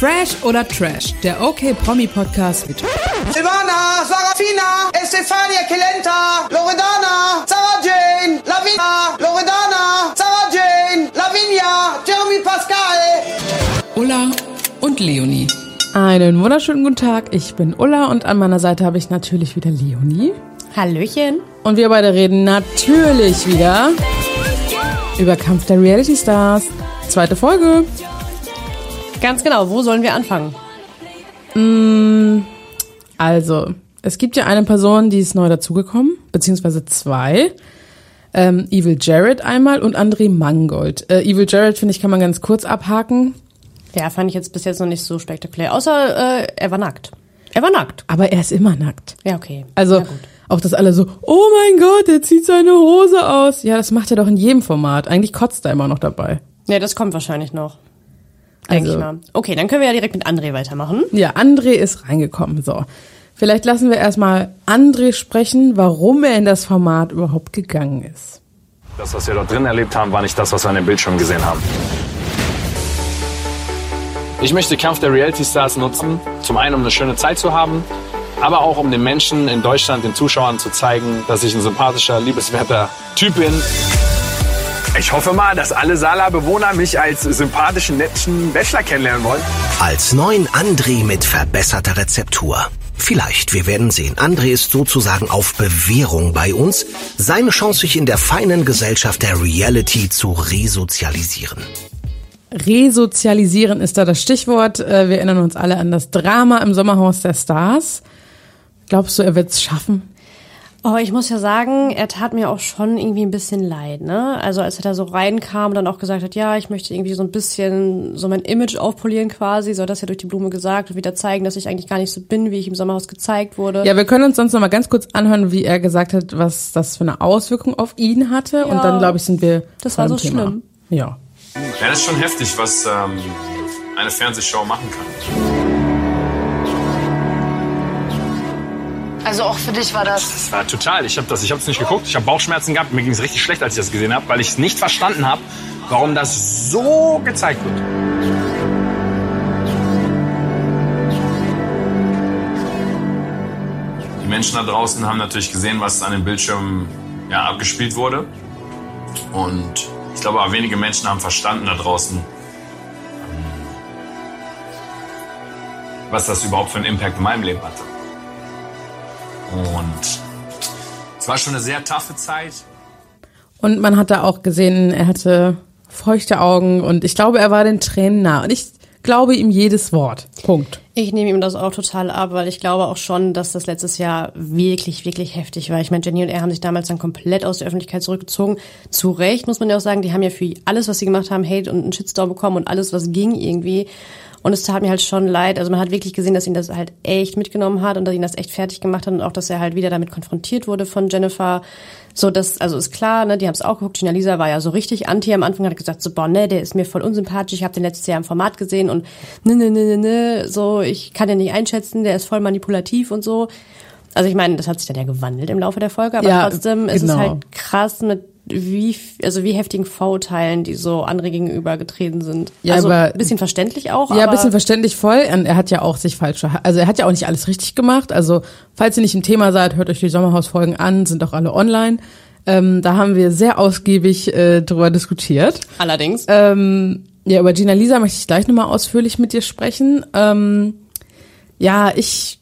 Fresh oder Trash, der OK Promi Podcast mit Silvana, Sarafina, Estefania Kelenta, Loredana, Sarah Jane, Lavina, Loredana, Sarah Jane, Lavinia, Jeremy Pascal. Ulla und Leonie. Einen wunderschönen guten Tag. Ich bin Ulla und an meiner Seite habe ich natürlich wieder Leonie. Hallöchen. Und wir beide reden natürlich wieder über Kampf der Reality Stars. Zweite Folge. Ganz genau, wo sollen wir anfangen? Also, es gibt ja eine Person, die ist neu dazugekommen, beziehungsweise zwei. Ähm, Evil Jared einmal und André Mangold. Äh, Evil Jared, finde ich, kann man ganz kurz abhaken. Ja, fand ich jetzt bis jetzt noch nicht so spektakulär. Außer äh, er war nackt. Er war nackt. Aber er ist immer nackt. Ja, okay. Also, auch dass alle so, oh mein Gott, er zieht seine Hose aus. Ja, das macht er doch in jedem Format. Eigentlich kotzt er immer noch dabei. Ja, das kommt wahrscheinlich noch. Denke Also- ich mal. Okay, dann können wir ja direkt mit André weitermachen. Ja, André ist reingekommen. So. Vielleicht lassen wir erstmal André sprechen, warum er in das Format überhaupt gegangen ist. Das, was wir dort drin erlebt haben, war nicht das, was wir an dem Bildschirm gesehen haben. Ich möchte Kampf der Reality Stars nutzen, zum einen, um eine schöne Zeit zu haben, aber auch um den Menschen in Deutschland, den Zuschauern zu zeigen, dass ich ein sympathischer, liebenswerter Typ bin. Ich hoffe mal, dass alle Sala-Bewohner mich als sympathischen, netten Bachelor kennenlernen wollen. Als neuen André mit verbesserter Rezeptur. Vielleicht, wir werden sehen. André ist sozusagen auf Bewährung bei uns. Seine Chance, sich in der feinen Gesellschaft der Reality zu resozialisieren. Resozialisieren ist da das Stichwort. Äh, Wir erinnern uns alle an das Drama im Sommerhaus der Stars. Glaubst du, er wird es schaffen? Oh, ich muss ja sagen, er tat mir auch schon irgendwie ein bisschen leid, ne? Also als er da so reinkam und dann auch gesagt hat, ja, ich möchte irgendwie so ein bisschen so mein Image aufpolieren quasi, so hat das ja durch die Blume gesagt und wieder zeigen, dass ich eigentlich gar nicht so bin, wie ich im Sommerhaus gezeigt wurde. Ja, wir können uns sonst noch mal ganz kurz anhören, wie er gesagt hat, was das für eine Auswirkung auf ihn hatte. Und Ja. dann, glaube ich, sind wir Das war so Thema. schlimm. Ja. Ja, das ist schon heftig, was ähm, eine Fernsehshow machen kann. Also auch für dich war das. Das war total. Ich habe das, ich habe es nicht geguckt. Ich habe Bauchschmerzen gehabt. Mir ging es richtig schlecht, als ich das gesehen habe, weil ich es nicht verstanden habe, warum das so gezeigt wird. Die Menschen da draußen haben natürlich gesehen, was an den Bildschirmen ja, abgespielt wurde. Und ich glaube, aber wenige Menschen haben verstanden da draußen, ähm, was das überhaupt für einen Impact in meinem Leben hatte. Und es war schon eine sehr taffe Zeit. Und man hat da auch gesehen, er hatte feuchte Augen und ich glaube, er war den Tränen nah. Und ich glaube ihm jedes Wort. Punkt. Ich nehme ihm das auch total ab, weil ich glaube auch schon, dass das letztes Jahr wirklich, wirklich heftig war. Ich meine, Jenny und er haben sich damals dann komplett aus der Öffentlichkeit zurückgezogen. Zu Recht, muss man ja auch sagen, die haben ja für alles, was sie gemacht haben, Hate und einen Shitstorm bekommen und alles, was ging irgendwie. Und es tat mir halt schon leid. Also man hat wirklich gesehen, dass ihn das halt echt mitgenommen hat und dass ihn das echt fertig gemacht hat und auch, dass er halt wieder damit konfrontiert wurde von Jennifer. So, das, also ist klar, ne, die haben es auch geguckt. Gina Lisa war ja so richtig anti am Anfang, hat gesagt, so, boah, ne, der ist mir voll unsympathisch. Ich habe den letztes Jahr im Format gesehen und ne, ne, ne, ne, ne, so, ich kann den nicht einschätzen, der ist voll manipulativ und so. Also ich meine, das hat sich dann ja gewandelt im Laufe der Folge, aber Ja, trotzdem ist es genau. halt krass mit wie, also wie heftigen Vorurteilen, die so andere gegenüber getreten sind. Ja, also aber- bisschen verständlich auch, Ja, ein aber bisschen verständlich voll. Und er hat ja auch sich falsch, also er hat ja auch nicht alles richtig gemacht. Also falls ihr nicht im Thema seid, hört euch die Sommerhausfolgen an, sind auch alle online. Ähm, da haben wir sehr ausgiebig äh, drüber diskutiert. allerdings. Ähm, ja, über Gina Lisa möchte ich gleich nochmal ausführlich mit dir sprechen. Ähm, ja, ich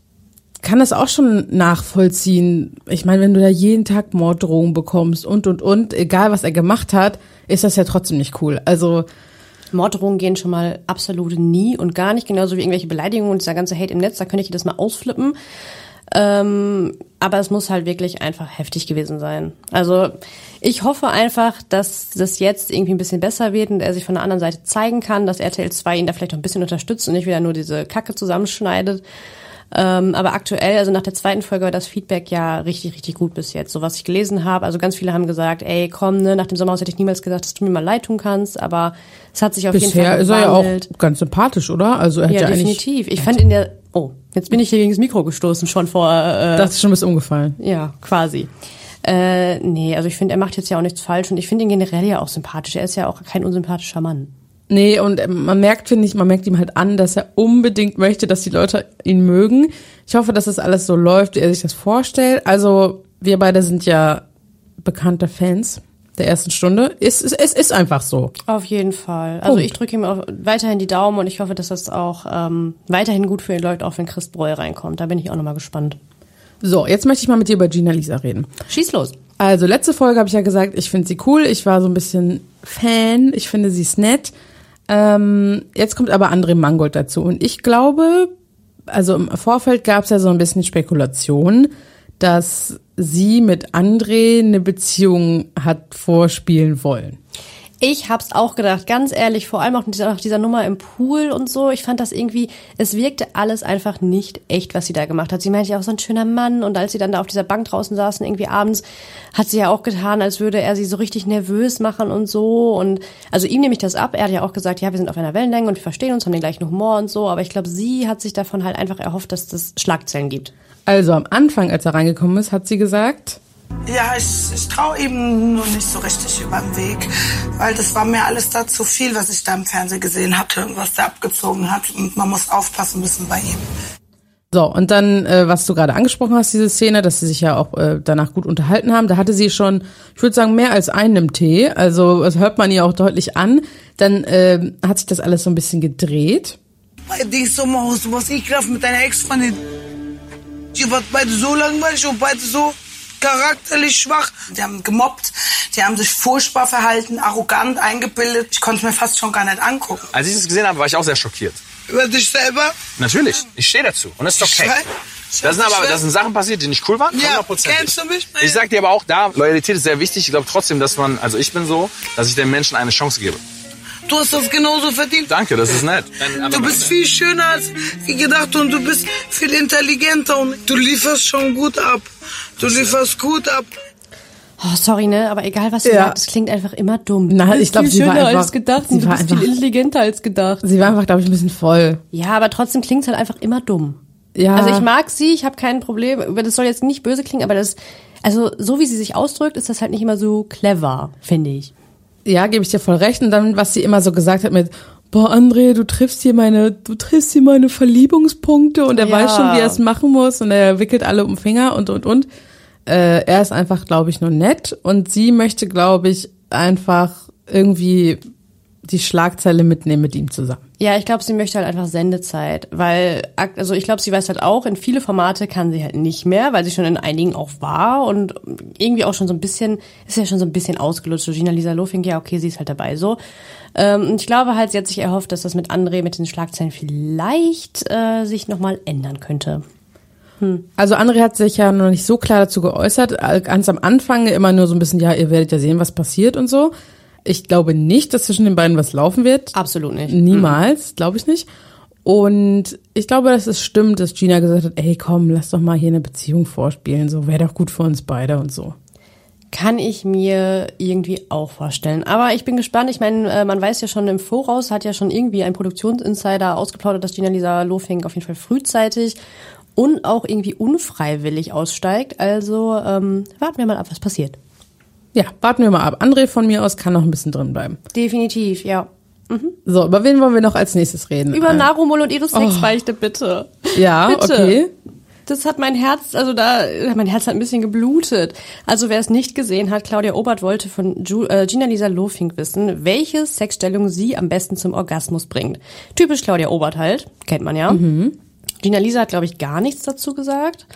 kann das auch schon nachvollziehen. Ich meine, wenn du da jeden Tag Morddrohungen bekommst und, und, und, egal was er gemacht hat, ist das ja trotzdem nicht cool. Also, Morddrohungen gehen schon mal absolut nie und gar nicht, genauso wie irgendwelche Beleidigungen und dieser ganze Hate im Netz, da könnte ich das mal ausflippen. Ähm, aber es muss halt wirklich einfach heftig gewesen sein. Also ich hoffe einfach, dass das jetzt irgendwie ein bisschen besser wird und er sich von der anderen Seite zeigen kann, dass RTL 2 ihn da vielleicht noch ein bisschen unterstützt und nicht wieder nur diese Kacke zusammenschneidet. Ähm, aber aktuell, also nach der zweiten Folge war das Feedback ja richtig, richtig gut bis jetzt. So was ich gelesen habe, also ganz viele haben gesagt, ey, komm, ne, nach dem Sommerhaus hätte ich niemals gesagt, dass du mir mal leid tun kannst, aber es hat sich auf jeden bisher Fall ist er ja auch ganz sympathisch, oder? Also er hat ja, Ja, definitiv. Ich fand in der, oh, jetzt bin ich hier gegen das Mikro gestoßen, schon vor, äh, das ist schon bis umgefallen. ja, quasi. Äh, nee, also ich finde, er macht jetzt ja auch nichts falsch und ich finde ihn generell ja auch sympathisch. Er ist ja auch kein unsympathischer Mann. Nee, und ähm, man merkt, finde ich, man merkt ihm halt an, dass er unbedingt möchte, dass die Leute ihn mögen. Ich hoffe, dass das alles so läuft, wie er sich das vorstellt. Also, wir beide sind ja bekannte Fans der ersten Stunde. Es, es, es ist einfach so. Auf jeden Fall. Also Punkt. ich drücke ihm auch weiterhin die Daumen und ich hoffe, dass das auch ähm, weiterhin gut für ihn läuft, auch wenn Chris Breu reinkommt. Da bin ich auch nochmal gespannt. So, jetzt möchte ich mal mit dir über Gina Lisa reden. Schieß los. Also, letzte Folge habe ich ja gesagt, ich finde sie cool. Ich war so ein bisschen Fan. Ich finde sie ist nett. Ähm, jetzt kommt aber André Mangold dazu. Und ich glaube, also im Vorfeld gab es ja so ein bisschen Spekulation, dass sie mit André eine Beziehung hat vorspielen wollen. Ich hab's auch gedacht, ganz ehrlich, vor allem auch nach dieser, Nummer im Pool und so. Ich fand das irgendwie, es wirkte alles einfach nicht echt, was sie da gemacht hat. Sie meinte ja auch so ein schöner Mann und als sie dann da auf dieser Bank draußen saßen, irgendwie abends, hat sie ja auch getan, als würde er sie so richtig nervös machen und so. Und also ihm nehme ich das ab. Er hat ja auch gesagt, ja, wir sind auf einer Wellenlänge und wir verstehen uns, haben den gleichen Humor und so. Aber ich glaube, sie hat sich davon halt einfach erhofft, dass das Schlagzeilen gibt. Also am Anfang, als er reingekommen ist, hat sie gesagt, Ja, ich, ich traue ihm nur nicht so richtig über den Weg, weil das war mir alles da zu viel, was ich da im Fernsehen gesehen hatte und was der abgezogen hat. Und man muss aufpassen müssen bei ihm. So, und dann, äh, was du gerade angesprochen hast, diese Szene, dass sie sich ja auch äh, danach gut unterhalten haben, da hatte sie schon, ich würde sagen, mehr als einen Tee. Also das hört man ihr auch deutlich an. Dann äh, hat sich das alles so ein bisschen gedreht. Bei Dings Sommerhaus, warst ekelhaft mit deiner Ex-Freundin. Die war beide so langweilig und beide so charakterlich schwach. Die haben gemobbt, die haben sich furchtbar verhalten, arrogant, eingebildet. Ich konnte es mir fast schon gar nicht angucken. Als ich das gesehen habe, war ich auch sehr schockiert. Über dich selber? Natürlich, ich stehe dazu und das ist okay. Schrei- Da sind aber das sind Sachen passiert, die nicht cool waren. Ja, 100%. kennst du mich? Ich sag dir aber auch da, Loyalität ist sehr wichtig. Ich glaube trotzdem, dass man, also ich bin so, dass ich den Menschen eine Chance gebe. Du hast das genauso verdient. Danke, das ist nett. Du bist viel schöner als gedacht und du bist viel intelligenter und du lieferst schon gut ab. Du lieferst gut ab. Oh, sorry, ne? Aber egal, was sie Ja. sagt, es klingt einfach immer dumm. Na, Du bist ich glaub, viel sie war schöner einfach- als gedacht sie und du war bist einfach- viel intelligenter als gedacht. Sie war einfach, glaube ich, ein bisschen voll. Ja, aber trotzdem klingt es halt einfach immer dumm. Ja. Also ich mag sie, ich habe kein Problem, aber das soll jetzt nicht böse klingen, aber das, also so wie sie sich ausdrückt, ist das halt nicht immer so clever, finde ich. Ja, gebe ich dir voll recht. Und dann, was sie immer so gesagt hat mit, boah, André, du triffst hier meine, du triffst hier meine Verliebungspunkte und er Ja. weiß schon, wie er es machen muss und er wickelt alle um den Finger und, und, und. Äh, er ist einfach, glaube ich, nur nett und sie möchte, glaube ich, einfach irgendwie die Schlagzeile mitnehmen mit ihm zusammen. Ja, ich glaube, sie möchte halt einfach Sendezeit, weil, also ich glaube, sie weiß halt auch, in viele Formate kann sie halt nicht mehr, weil sie schon in einigen auch war und irgendwie auch schon so ein bisschen, ist ja schon so ein bisschen ausgelutscht. Gina Lisa Lofink, ja, okay, sie ist halt dabei so. Ähm, ich glaube halt, sie hat sich erhofft, dass das mit André, mit den Schlagzeilen vielleicht äh, sich nochmal ändern könnte. Also André hat sich ja noch nicht so klar dazu geäußert. Ganz am Anfang immer nur so ein bisschen, ja, ihr werdet ja sehen, was passiert und so. Ich glaube nicht, dass zwischen den beiden was laufen wird. Absolut nicht. Niemals, glaube ich nicht. Und ich glaube, dass es stimmt, dass Gina gesagt hat, ey, komm, lass doch mal hier eine Beziehung vorspielen, so wäre doch gut für uns beide und so. Kann ich mir irgendwie auch vorstellen. Aber ich bin gespannt. Ich meine, äh, man weiß ja schon im Voraus, hat ja schon irgendwie ein Produktionsinsider ausgeplaudert, dass Gina Lisa Lofink auf jeden Fall frühzeitig und auch irgendwie unfreiwillig aussteigt. Also ähm, warten wir mal ab, was passiert. Ja, warten wir mal ab. André von mir aus kann noch ein bisschen drin bleiben. Definitiv, ja. So, über wen wollen wir noch als nächstes reden? Über Äh, Narumol und ihre Sexbeichte, bitte. Ja, Bitte. okay. Das hat mein Herz, also da, mein Herz hat ein bisschen geblutet. Also wer es nicht gesehen hat, Claudia Obert wollte von Ju, äh, Gina Lisa Lofink wissen, welche Sexstellung sie am besten zum Orgasmus bringt. Typisch Claudia Obert halt, kennt man ja. Gina Lisa hat, glaube ich, gar nichts dazu gesagt.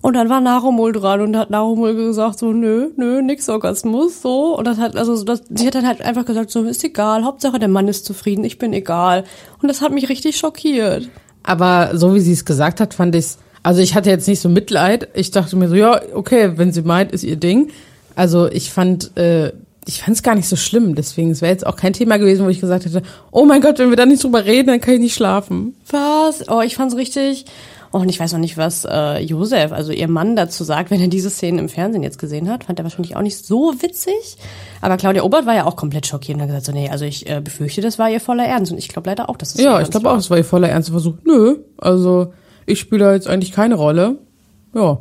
Und dann war Narumol dran und hat Narumol gesagt so, nö, nö, nix Orgasmus, so. Und das hat, also, das, sie hat dann halt einfach gesagt so, ist egal, Hauptsache der Mann ist zufrieden, ich bin egal. Und das hat mich richtig schockiert. Aber so wie sie es gesagt hat, fand ich's. Also ich hatte jetzt nicht so Mitleid. Ich dachte mir so, ja, okay, wenn sie meint, ist ihr Ding. Also ich fand, äh, ich fand es gar nicht so schlimm. Deswegen, es wäre jetzt auch kein Thema gewesen, wo ich gesagt hätte, oh mein Gott, wenn wir da nicht drüber reden, dann kann ich nicht schlafen. Was? Oh, ich fand's richtig. Und ich weiß noch nicht, was äh, Josef, also ihr Mann, dazu sagt, wenn er diese Szenen im Fernsehen jetzt gesehen hat. Fand er wahrscheinlich auch nicht so witzig. Aber Claudia Obert war ja auch komplett schockiert und hat gesagt, so, nee, also ich äh, befürchte, das war ihr voller Ernst. Und ich glaube leider auch, dass es Ja, ich Ernst glaube auch, es war ihr voller ernster Versuch. Nö, also ich spiele da jetzt eigentlich keine Rolle. Ja.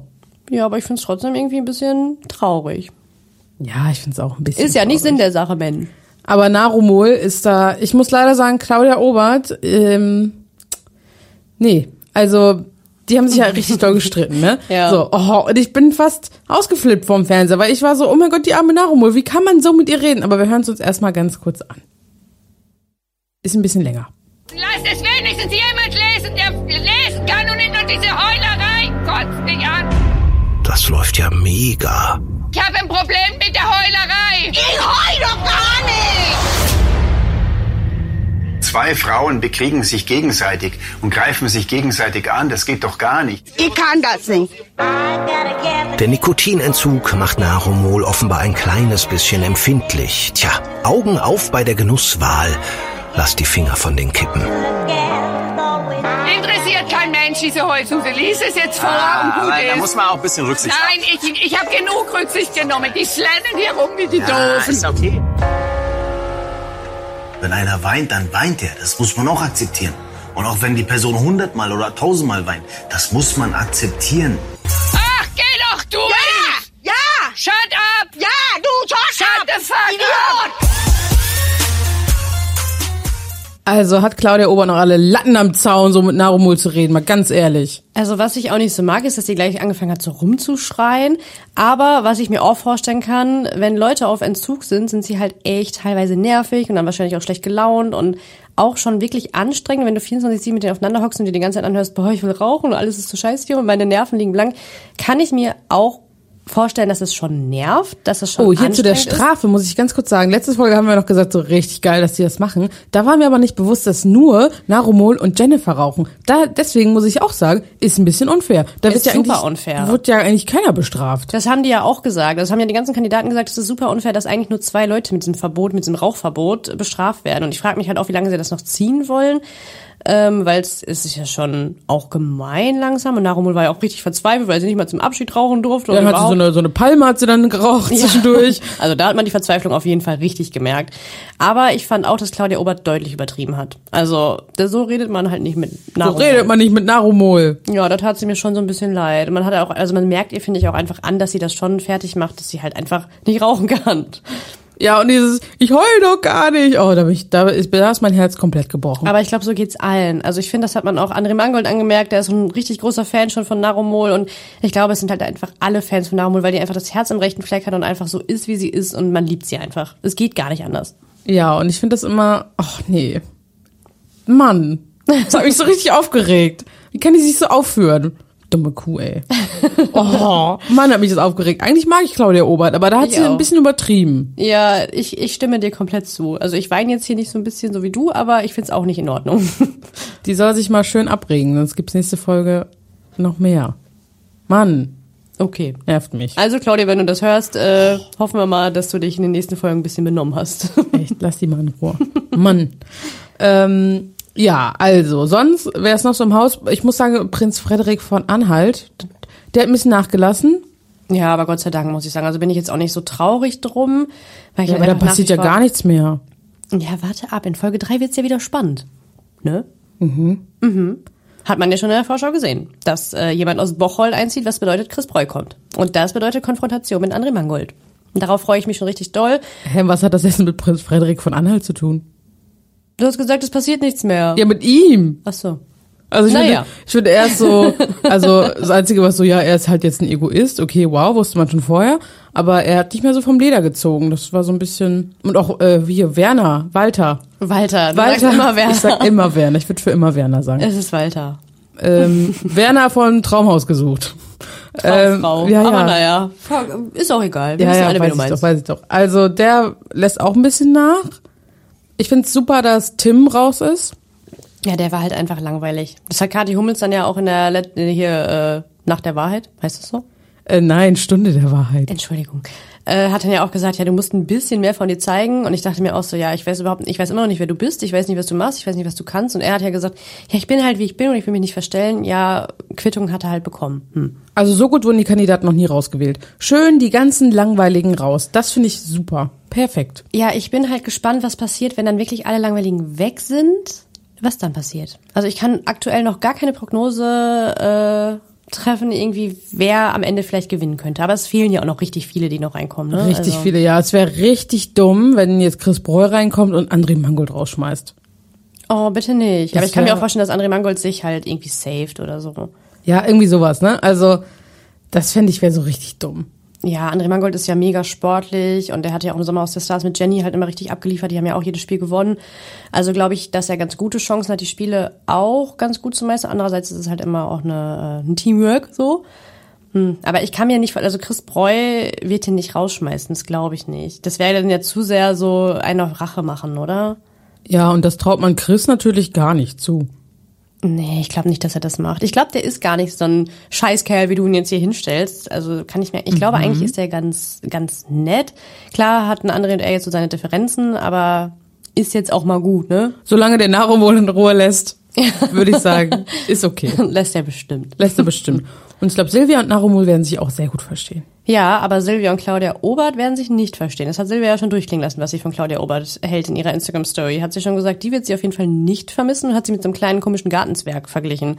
Ja, aber ich find's trotzdem irgendwie ein bisschen traurig. Ja, ich finde es auch ein bisschen. Ist ja nicht traurig. Sinn der Sache, Ben. Aber Narumol ist da, ich muss leider sagen, Claudia Obert, ähm, nee, also die haben sich ja richtig doll gestritten, ne? Ja. So, oh, und ich bin fast ausgeflippt vom Fernseher, weil ich war so, oh mein Gott, die arme Narumol, wie kann man so mit ihr reden? Aber wir hören es uns erstmal ganz kurz an. Ist ein bisschen länger. Lass es wenigstens jemand lesen, der lesen kann und nicht nur diese Heulerei. Kotzt mich an. Das läuft ja mega. Ich habe ein Problem mit der Heulerei. Ich heul doch gar nicht. Zwei Frauen bekriegen sich gegenseitig und greifen sich gegenseitig an. Das geht doch gar nicht. Ich kann das nicht. Der Nikotinentzug macht Narumol offenbar ein kleines bisschen empfindlich. Tja, Augen auf bei der Genusswahl. Lass die Finger von den Kippen. Interessiert kein Mensch diese Heulsuse. Lies es jetzt vor und gut aber da ist. muss man auch ein bisschen Rücksicht Nein, ich, ich habe genug Rücksicht genommen. Die slennen hier rum wie die haben. Ja, Doofen. ist okay. Wenn einer weint, dann weint er. Das muss man auch akzeptieren. Und auch wenn die Person hundertmal oder tausendmal weint, das muss man akzeptieren. Ach, geh doch, du! Ja! Ja! Shut up! Ja, du Shut Tochter! the fuck Idiot! up! Also hat Claudia Ober noch alle Latten am Zaun, so mit Narumol zu reden, mal ganz ehrlich. Also was ich auch nicht so mag, ist, dass sie gleich angefangen hat, so rumzuschreien. Aber was ich mir auch vorstellen kann, wenn Leute auf Entzug sind, sind sie halt echt teilweise nervig und dann wahrscheinlich auch schlecht gelaunt und auch schon wirklich anstrengend, wenn du 24-7 mit denen aufeinander hockst und dir die ganze Zeit anhörst, boah, ich will rauchen und alles ist so scheiße hier und meine Nerven liegen blank, kann ich mir auch vorstellen, dass es schon nervt, dass es schon Oh, hier zu der anstrengend ist. Strafe muss ich ganz kurz sagen. Letzte Folge haben wir noch gesagt, so richtig geil, dass die das machen. Da war mir aber nicht bewusst, dass nur Narumol und Jennifer rauchen. Da, deswegen muss ich auch sagen, ist ein bisschen unfair. Da Ist wird ja super eigentlich, unfair. Wird ja eigentlich keiner bestraft. Das haben die ja auch gesagt. Das haben ja die ganzen Kandidaten gesagt, es ist super unfair, dass eigentlich nur zwei Leute mit diesem Verbot, mit diesem Rauchverbot bestraft werden. Und ich frage mich halt auch, wie lange sie das noch ziehen wollen. Ähm, weil es ist ja schon auch gemein langsam. Und Narumul war ja auch richtig verzweifelt, weil sie nicht mal zum Abschied rauchen durfte. Dann hat sie so eine, so eine Palme hat sie dann geraucht zwischendurch. Also da hat man die Verzweiflung auf jeden Fall richtig gemerkt. Aber ich fand auch, dass Claudia Obert deutlich übertrieben hat. Also so redet man halt nicht mit So Narumul. redet man nicht mit Narumol. Ja, da tat sie mir schon so ein bisschen leid. Und Man hat auch, also man merkt ihr, finde ich, auch einfach an, dass sie das schon fertig macht, dass sie halt einfach nicht rauchen kann. Ja, und dieses, ich heul doch gar nicht. Oh, da, bin ich, da, ist, da ist mein Herz komplett gebrochen. Aber ich glaube, so geht's allen. Also ich finde, das hat man auch André Mangold angemerkt. Der ist ein richtig großer Fan schon von Narumol. Und ich glaube, es sind halt einfach alle Fans von Narumol, weil die einfach das Herz am rechten Fleck hat und einfach so ist, wie sie ist. Und man liebt sie einfach. Es geht gar nicht anders. Ja, und ich finde das immer, ach nee. Mann, das hat mich so richtig aufgeregt. Wie kann die sich so aufführen? Dumme Kuh, ey. Oh, Mann, hat mich das aufgeregt. Eigentlich mag ich Claudia Obert, aber da hat Ich sie ein auch. bisschen übertrieben. Ja, ich, ich stimme dir komplett zu. Also ich weine jetzt hier nicht so ein bisschen so wie du, aber ich find's auch nicht in Ordnung. Die soll sich mal schön abregen, sonst gibt's nächste Folge noch mehr. Mann, Okay. nervt mich. Also Claudia, wenn du das hörst, äh, hoffen wir mal, dass du dich in den nächsten Folgen ein bisschen benommen hast. Echt, lass die mal in Ruhe. Mann. Ähm, ja, also, sonst wäre es noch so im Haus. Ich muss sagen, Prinz Frederik von Anhalt, der hat ein bisschen nachgelassen. ja, aber Gott sei Dank muss ich sagen. Also bin ich jetzt auch nicht so traurig drum. Weil ich Ja, aber da passiert ja gar nichts mehr. Ja, warte ab. In Folge 3 wird's ja wieder spannend. Ne? Mhm. Mhm. Hat man ja schon in der Vorschau gesehen, dass äh, jemand aus Bocholt einzieht, was bedeutet, Chris Breu kommt. Und das bedeutet Konfrontation mit André Mangold. Und darauf freue ich mich schon richtig doll. Hä, was hat das jetzt mit Prinz Frederik von Anhalt zu tun? Du hast gesagt, es passiert nichts mehr. Ja, mit ihm. Ach so. Also ich Naja. finde, ich finde, er ist so, also das Einzige, was so, ja, er ist halt jetzt ein Egoist, okay, wow, wusste man schon vorher, aber er hat nicht mehr so vom Leder gezogen. Das war so ein bisschen, und auch äh, wie hier, Werner, Walter. Walter, du Walter, immer Werner. ich sag immer Werner, ich würde für immer Werner sagen. Es ist Walter. ähm, Werner von Traumhaus gesucht. Traumfrau. Ähm, ja, ja. Aber naja, ist auch egal. Wir Ja, ja, alle, weiß ich doch, weiß ich doch. Also der lässt auch ein bisschen nach. Ich finde es super, dass Tim raus ist. Ja, der war halt einfach langweilig. Das hat Kathi Hummels dann ja auch in der Let äh, hier äh, Nacht der Wahrheit, heißt das so? Äh, nein, Stunde der Wahrheit. Entschuldigung. Äh, hat dann ja auch gesagt, ja, du musst ein bisschen mehr von dir zeigen. Und ich dachte mir auch so, ja, ich weiß überhaupt nicht, ich weiß immer noch nicht, wer du bist, ich weiß nicht, was du machst, ich weiß nicht, was du kannst. Und er hat ja gesagt, ja, ich bin halt, wie ich bin und ich will mich nicht verstellen. Ja, Quittung hat er halt bekommen. Hm. Also so gut wurden die Kandidaten noch nie rausgewählt. Schön die ganzen langweiligen raus. Das finde ich super. Perfekt. Ja, ich bin halt gespannt, was passiert, wenn dann wirklich alle Langweiligen weg sind. Was dann passiert? Also ich kann aktuell noch gar keine Prognose treffen, irgendwie, wer am Ende vielleicht gewinnen könnte. Aber es fehlen ja auch noch richtig viele, die noch reinkommen. Ne? Richtig also. viele, ja. Es wäre richtig dumm, wenn jetzt Chris Breu reinkommt und André Mangold rausschmeißt. Oh, bitte nicht. Das Aber ich kann mir auch vorstellen, dass André Mangold sich halt irgendwie saved oder so. Ja, irgendwie sowas, ne? Also, das fände ich wäre so richtig dumm. Ja, André Mangold ist ja mega sportlich und der hat ja auch im Sommer aus der Stars mit Jenny halt immer richtig abgeliefert. Die haben ja auch jedes Spiel gewonnen. Also glaube ich, dass er ganz gute Chancen hat, die Spiele auch ganz gut zu meistern. Andererseits ist es halt immer auch eine, äh, ein Teamwork so. Hm. Aber ich kann mir nicht, also Chris Breu wird ihn nicht rausschmeißen, das glaube ich nicht. Das wäre dann ja zu sehr so eine auf Rache machen, oder? Ja, und das traut man Chris natürlich gar nicht zu. Nee, ich glaube nicht, dass er das macht. Ich glaube, der ist gar nicht so ein Scheißkerl, wie du ihn jetzt hier hinstellst. Also kann ich mir. Ich glaube, Mhm. eigentlich ist der ganz, ganz nett. Klar hatten andere und er jetzt so seine Differenzen, aber ist jetzt auch mal gut, ne? Solange der Narumol in Ruhe lässt, würde ich sagen, ist okay. Lässt er bestimmt. Lässt er bestimmt. Und ich glaube, Silvia und Narumol werden sich auch sehr gut verstehen. Ja, aber Silvia und Claudia Obert werden sich nicht verstehen. Das hat Silvia ja schon durchklingen lassen, was sie von Claudia Obert hält in ihrer Instagram-Story. Hat sie schon gesagt, die wird sie auf jeden Fall nicht vermissen und hat sie mit so einem kleinen komischen Gartenzwerg verglichen.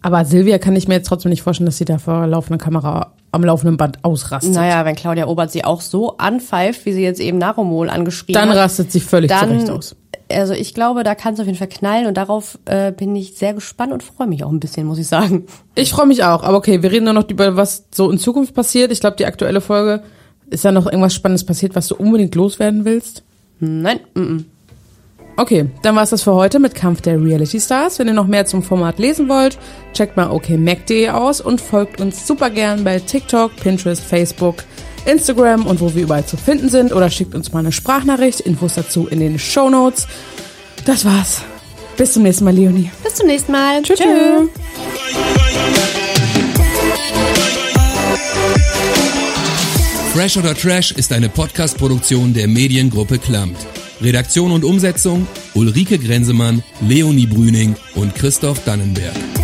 Aber Silvia kann ich mir jetzt trotzdem nicht vorstellen, dass sie da vor laufender Kamera am laufenden Band ausrastet. Naja, wenn Claudia Obert sie auch so anpfeift, wie sie jetzt eben Naromol angeschrien Dann hat. rastet sie völlig dann, zurecht aus. Also ich glaube, da kann es auf jeden Fall knallen und darauf äh, bin ich sehr gespannt und freue mich auch ein bisschen, muss ich sagen. Ich freue mich auch, aber okay, wir reden nur noch über was so in Zukunft passiert. Ich glaube, die aktuelle Folge ist da noch irgendwas Spannendes passiert, was du unbedingt loswerden willst? Nein, mm -mm. Okay, dann war's das für heute mit Kampf der Reality Stars. Wenn ihr noch mehr zum Format lesen wollt, checkt mal okmac.de aus und folgt uns super gern bei TikTok, Pinterest, Facebook, Instagram und wo wir überall zu finden sind oder schickt uns mal eine Sprachnachricht. Infos dazu in den Show Notes. Das war's. Bis zum nächsten Mal, Leonie. Bis zum nächsten Mal. Tschüss. Tschö. Fresh oder Trash ist eine Podcast-Produktion der Mediengruppe Klammt. Redaktion und Umsetzung Ulrike Grenzemann, Leonie Brüning und Christoph Dannenberg.